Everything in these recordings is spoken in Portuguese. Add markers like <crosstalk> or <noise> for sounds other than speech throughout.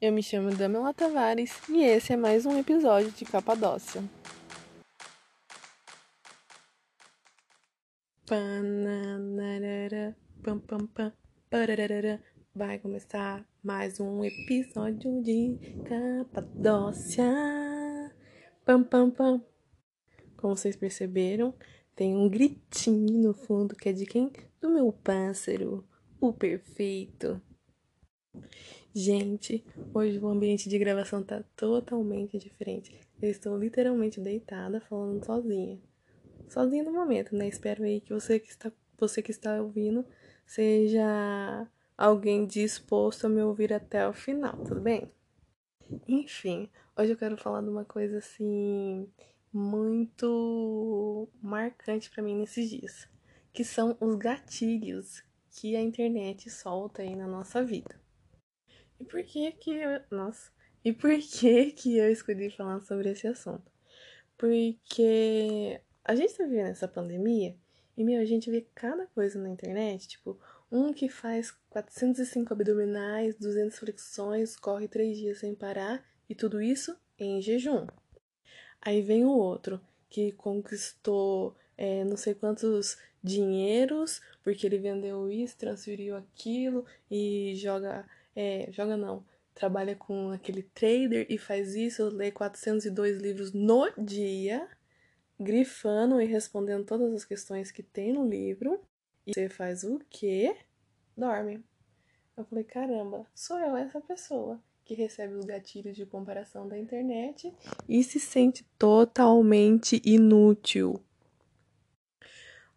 Eu me chamo Damela Tavares e esse é mais um episódio de Capadócia. Pam, pam, pam. Vai começar mais um episódio de Capadócia. Pam, pam, pam. Como vocês perceberam, tem um gritinho no fundo que é de quem? Do meu pássaro, o perfeito. Gente, hoje o ambiente de gravação tá totalmente diferente. Eu estou literalmente deitada falando sozinha. Sozinha no momento, né? Espero aí que você que está, você que está ouvindo seja alguém disposto a me ouvir até o final, tudo bem? Enfim, hoje eu quero falar de uma coisa assim muito marcante para mim nesses dias, que são os gatilhos que a internet solta aí na nossa vida. E por que que eu... Nossa. E por que que eu escolhi falar sobre esse assunto? Porque a gente tá vivendo essa pandemia e, meu, a gente vê cada coisa na internet, tipo, um que faz 405 abdominais, 200 flexões, corre três dias sem parar e tudo isso em jejum. Aí vem o outro que conquistou é, não sei quantos dinheiros porque ele vendeu isso, transferiu aquilo e joga é, joga não, trabalha com aquele trader e faz isso, lê 402 livros no dia, grifando e respondendo todas as questões que tem no livro. E você faz o quê? Dorme. Eu falei, caramba, sou eu essa pessoa que recebe os gatilhos de comparação da internet e se sente totalmente inútil.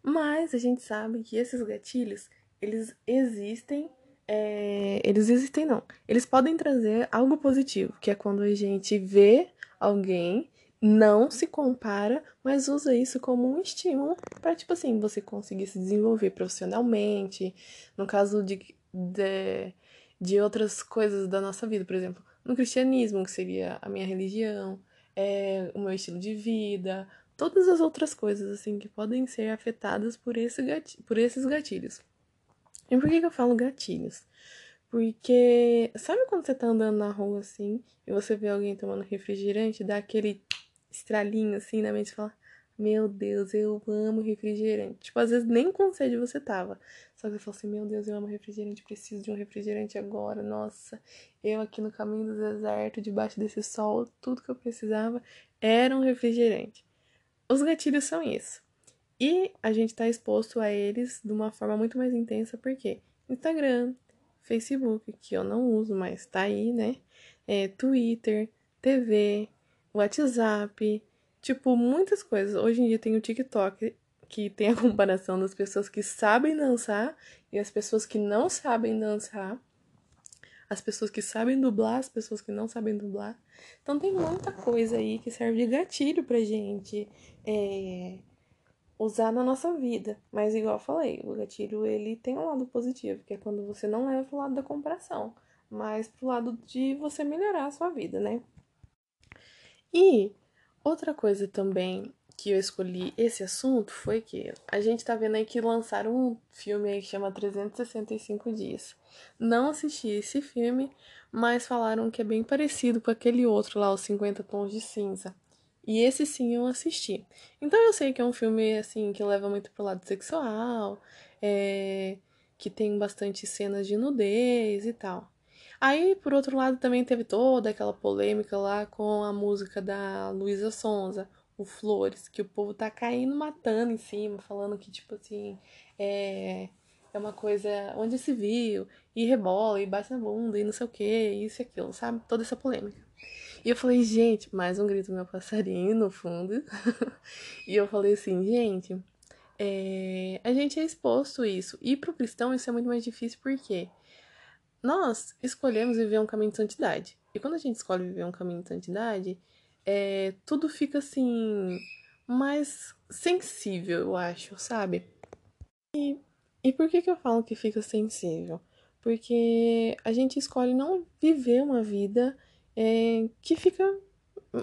Mas a gente sabe que esses gatilhos, eles existem é, eles existem não. Eles podem trazer algo positivo, que é quando a gente vê alguém, não se compara, mas usa isso como um estímulo para, tipo assim, você conseguir se desenvolver profissionalmente. No caso de, de, de outras coisas da nossa vida, por exemplo, no cristianismo, que seria a minha religião, é, o meu estilo de vida, todas as outras coisas, assim, que podem ser afetadas por, esse por esses gatilhos. E por que, que eu falo gatilhos? Porque sabe quando você tá andando na rua assim e você vê alguém tomando refrigerante, dá aquele estralinho assim na mente e fala: Meu Deus, eu amo refrigerante. Tipo, às vezes nem com sede você tava. Só que você fala assim: Meu Deus, eu amo refrigerante, preciso de um refrigerante agora. Nossa, eu aqui no caminho do deserto, debaixo desse sol, tudo que eu precisava era um refrigerante. Os gatilhos são isso. E a gente está exposto a eles de uma forma muito mais intensa, porque Instagram, Facebook, que eu não uso, mas tá aí, né? É, Twitter, TV, WhatsApp, tipo, muitas coisas. Hoje em dia tem o TikTok, que tem a <laughs> comparação das pessoas que sabem dançar e as pessoas que não sabem dançar. As pessoas que sabem dublar, as pessoas que não sabem dublar. Então tem muita coisa aí que serve de gatilho pra gente. É usar na nossa vida. Mas igual eu falei, o gatilho ele tem um lado positivo, que é quando você não leva pro lado da comparação, mas pro lado de você melhorar a sua vida, né? E outra coisa também que eu escolhi esse assunto foi que a gente tá vendo aí que lançaram um filme aí que chama 365 Dias. Não assisti esse filme, mas falaram que é bem parecido com aquele outro lá, os 50 Tons de Cinza. E esse sim eu assisti. Então eu sei que é um filme assim que leva muito pro lado sexual, é, que tem bastante cenas de nudez e tal. Aí, por outro lado, também teve toda aquela polêmica lá com a música da Luísa Sonza, o Flores, que o povo tá caindo matando em cima, falando que, tipo assim, é, é uma coisa onde se viu, e rebola, e bate na bunda, e não sei o que, isso e aquilo, sabe? Toda essa polêmica. E eu falei, gente, mais um grito meu passarinho no fundo. <laughs> e eu falei assim, gente, é, a gente é exposto a isso. E pro cristão isso é muito mais difícil porque nós escolhemos viver um caminho de santidade. E quando a gente escolhe viver um caminho de santidade, é, tudo fica assim mais sensível, eu acho, sabe? E, e por que, que eu falo que fica sensível? Porque a gente escolhe não viver uma vida é, que fica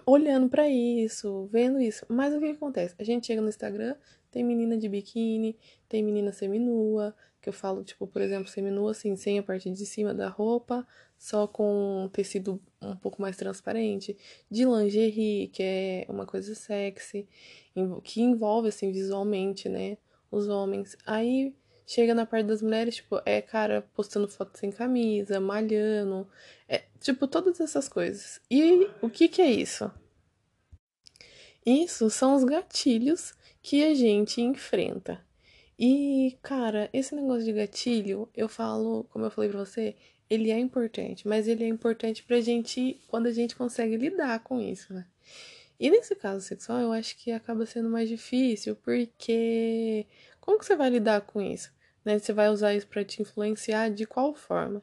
olhando para isso, vendo isso. Mas o que, acontece? A gente chega no Instagram, tem menina de biquíni, tem menina seminua, Que eu falo, tipo, por exemplo, seminua assim, sem a parte de cima da roupa, só com tecido um pouco mais transparente. De lingerie, que é uma coisa sexy, que envolve, assim, visualmente, né? Os homens. Aí chega na parte das mulheres, tipo, é cara postando foto sem camisa, malhando, é, tipo, todas essas coisas. E o que que é isso? Isso são os gatilhos que a gente enfrenta. E, cara, esse negócio de gatilho, eu falo, como eu falei pra você, ele é importante, mas ele é importante pra gente quando a gente consegue lidar com isso, né? E nesse caso sexual, eu acho que acaba sendo mais difícil, porque como que você vai lidar com isso? Né? Você vai usar isso para te influenciar de qual forma?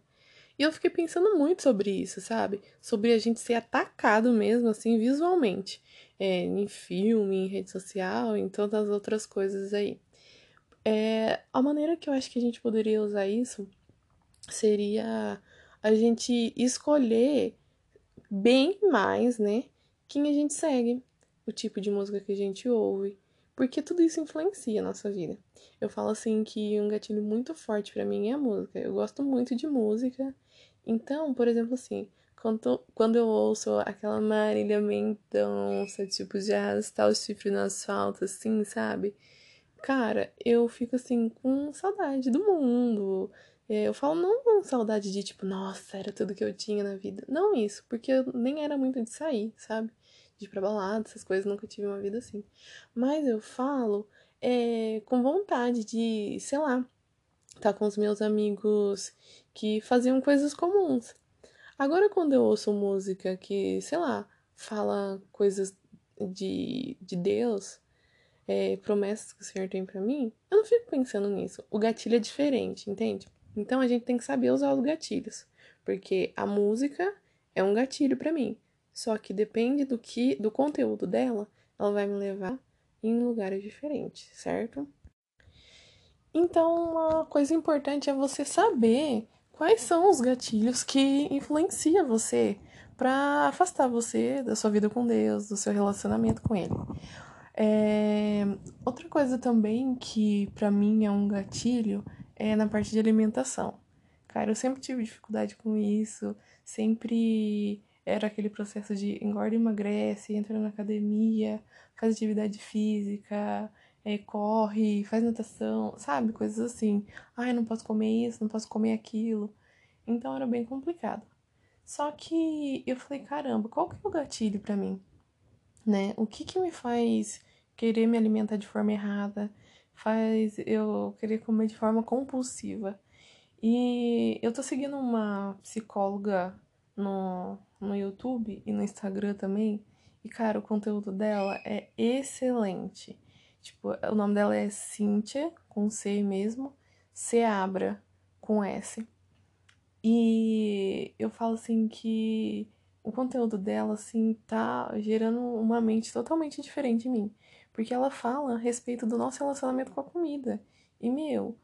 E eu fiquei pensando muito sobre isso, sabe? Sobre a gente ser atacado mesmo, assim, visualmente. É, em filme, em rede social, em todas as outras coisas aí. É, a maneira que eu acho que a gente poderia usar isso seria a gente escolher bem mais, né? Quem a gente segue, o tipo de música que a gente ouve, porque tudo isso influencia a nossa vida. Eu falo assim que um gatilho muito forte para mim é a música. Eu gosto muito de música. Então, por exemplo, assim, quando, quando eu ouço aquela Marília Mendonça, tipo, de arrastar o chifre no asfalto, assim, sabe? Cara, eu fico assim com saudade do mundo. É, eu falo não com saudade de tipo, nossa, era tudo que eu tinha na vida. Não isso, porque eu nem era muito de sair, sabe? De ir pra balada, essas coisas, nunca tive uma vida assim. Mas eu falo é, com vontade de, sei lá, estar tá com os meus amigos que faziam coisas comuns. Agora, quando eu ouço música que, sei lá, fala coisas de, de Deus, é, promessas que o Senhor tem para mim, eu não fico pensando nisso. O gatilho é diferente, entende? Então a gente tem que saber usar os gatilhos, porque a música é um gatilho para mim. Só que depende do que, do conteúdo dela, ela vai me levar em lugares diferentes, certo? Então, uma coisa importante é você saber quais são os gatilhos que influenciam você para afastar você da sua vida com Deus, do seu relacionamento com Ele. É... Outra coisa também que para mim é um gatilho é na parte de alimentação. Cara, eu sempre tive dificuldade com isso, sempre era aquele processo de engorda e emagrece, entra na academia, faz atividade física, é, corre, faz natação, sabe? Coisas assim. Ai, não posso comer isso, não posso comer aquilo. Então era bem complicado. Só que eu falei, caramba, qual que é o gatilho para mim? Né? O que que me faz querer me alimentar de forma errada, faz eu querer comer de forma compulsiva. E eu tô seguindo uma psicóloga no, no YouTube e no Instagram também. E, cara, o conteúdo dela é excelente. Tipo, o nome dela é Cíntia, com C mesmo, Seabra, com S. E eu falo assim que o conteúdo dela, assim, tá gerando uma mente totalmente diferente em mim. Porque ela fala a respeito do nosso relacionamento com a comida. E, meu,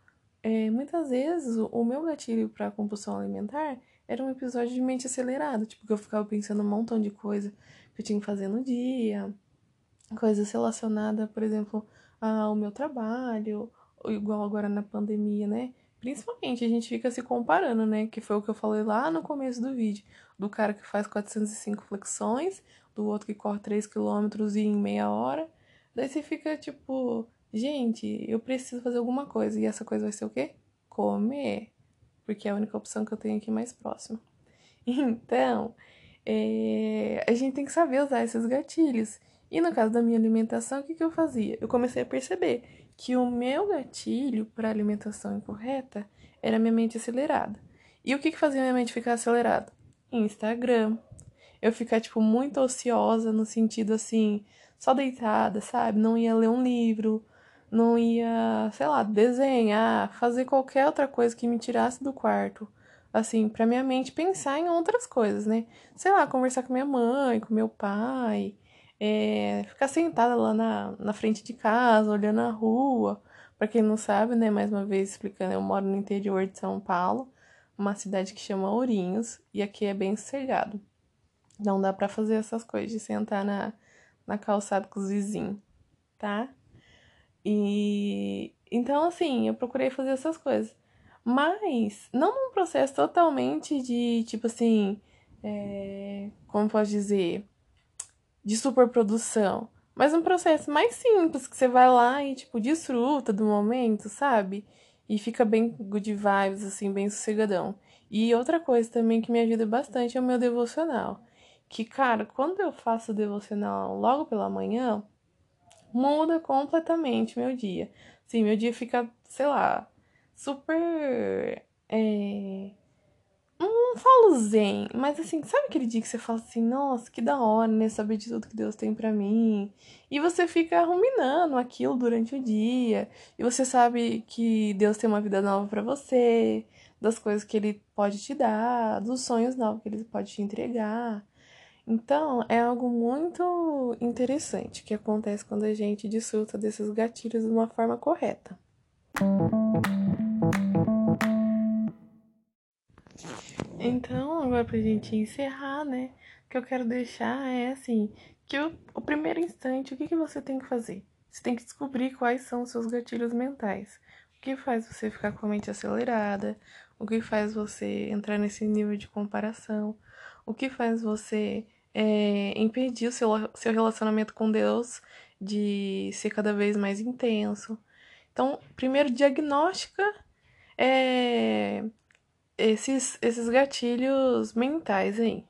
é, muitas vezes o meu gatilho para compulsão alimentar era um episódio de mente acelerada. Tipo, que eu ficava pensando um montão de coisa que eu tinha que fazer no dia. Coisas relacionadas, por exemplo, ao meu trabalho. Igual agora na pandemia, né? Principalmente a gente fica se comparando, né? Que foi o que eu falei lá no começo do vídeo. Do cara que faz 405 flexões, do outro que corre 3 km em meia hora Daí você fica tipo, gente, eu preciso fazer alguma coisa. E essa coisa vai ser o quê? Comer. Porque é a única opção que eu tenho aqui mais próxima. <laughs> Então, é, a gente tem que saber usar esses gatilhos. E no caso da minha alimentação, o que, que eu fazia? Eu comecei a perceber que o meu gatilho para alimentação incorreta era minha mente acelerada. E o que, que fazia minha mente ficar acelerada? Instagram. Eu ficar, tipo, muito ociosa no sentido assim, só deitada, sabe? Não ia ler um livro, não ia, sei lá, desenhar, fazer qualquer outra coisa que me tirasse do quarto. Assim, pra minha mente pensar em outras coisas, né? Sei lá, conversar com minha mãe, com meu pai, é, ficar sentada lá na, na frente de casa, olhando a rua. Pra quem não sabe, né, mais uma vez explicando, eu moro no interior de São Paulo, uma cidade que chama Ourinhos, e aqui é bem sossegado. Não dá para fazer essas coisas de sentar na, na calçada com os vizinhos, tá? E então assim, eu procurei fazer essas coisas. Mas não num processo totalmente de, tipo assim, é, como posso dizer, de superprodução. Mas um processo mais simples, que você vai lá e, tipo, desfruta do momento, sabe? E fica bem good vibes, assim, bem sossegadão. E outra coisa também que me ajuda bastante é o meu devocional. Que, cara, quando eu faço o devocional logo pela manhã, muda completamente meu dia. Sim, meu dia fica, sei lá, super. É... Não falo zen, mas assim, sabe aquele dia que você fala assim, nossa, que da hora, né? Saber de tudo que Deus tem para mim. E você fica ruminando aquilo durante o dia. E você sabe que Deus tem uma vida nova para você, das coisas que Ele pode te dar, dos sonhos novos que Ele pode te entregar. Então, é algo muito interessante que acontece quando a gente desfruta desses gatilhos de uma forma correta. Então, agora pra gente encerrar, né? O que eu quero deixar é assim: que o, o primeiro instante, o que, que você tem que fazer? Você tem que descobrir quais são os seus gatilhos mentais. O que faz você ficar com a mente acelerada? O que faz você entrar nesse nível de comparação? O que faz você é, impedir o seu, seu relacionamento com Deus de ser cada vez mais intenso? Então, primeiro, diagnóstica é, esses, esses gatilhos mentais aí.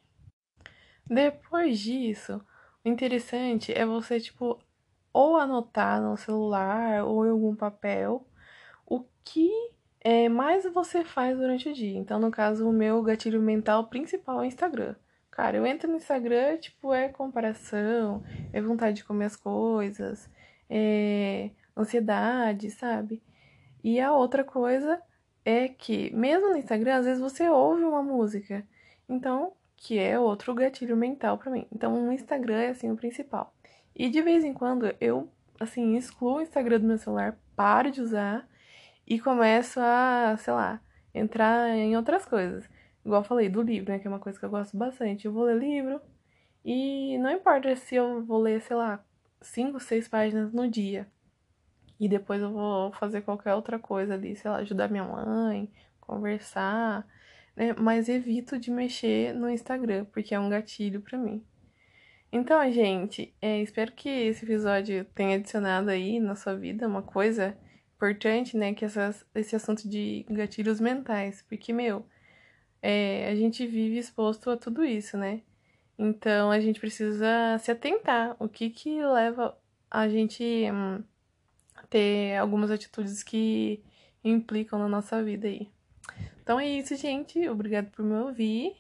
Depois disso, o interessante é você, tipo, ou anotar no celular ou em algum papel o que é, mais você faz durante o dia. Então, no caso, o meu gatilho mental principal é o Instagram. Cara, eu entro no Instagram, tipo, é comparação, é vontade de comer as coisas, é ansiedade, sabe? E a outra coisa é que, mesmo no Instagram, às vezes você ouve uma música. Então, que é outro gatilho mental para mim. Então, o Instagram é assim o principal. E de vez em quando eu, assim, excluo o Instagram do meu celular, paro de usar e começo a, sei lá, entrar em outras coisas. Igual eu falei, do livro, né? Que é uma coisa que eu gosto bastante. Eu vou ler livro e não importa se eu vou ler, sei lá, cinco, seis páginas no dia. E depois eu vou fazer qualquer outra coisa ali, sei lá, ajudar minha mãe, conversar, né? Mas evito de mexer no Instagram, porque é um gatilho para mim. Então, gente, é, espero que esse episódio tenha adicionado aí na sua vida uma coisa importante, né? Que essas, esse assunto de gatilhos mentais. Porque, meu, é, a gente vive exposto a tudo isso, né? Então, a gente precisa se atentar. O que que leva a gente hum, ter algumas atitudes que implicam na nossa vida aí. Então é isso, gente. Obrigado por me ouvir.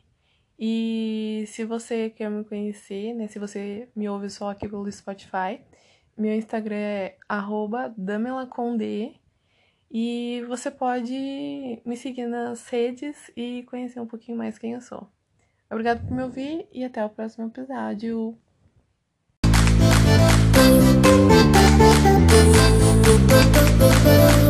E se você quer me conhecer, né? Se você me ouve só aqui pelo Spotify, meu Instagram é @damelaconde e você pode me seguir nas redes e conhecer um pouquinho mais quem eu sou. Obrigado por me ouvir e até o próximo episódio. Thank you.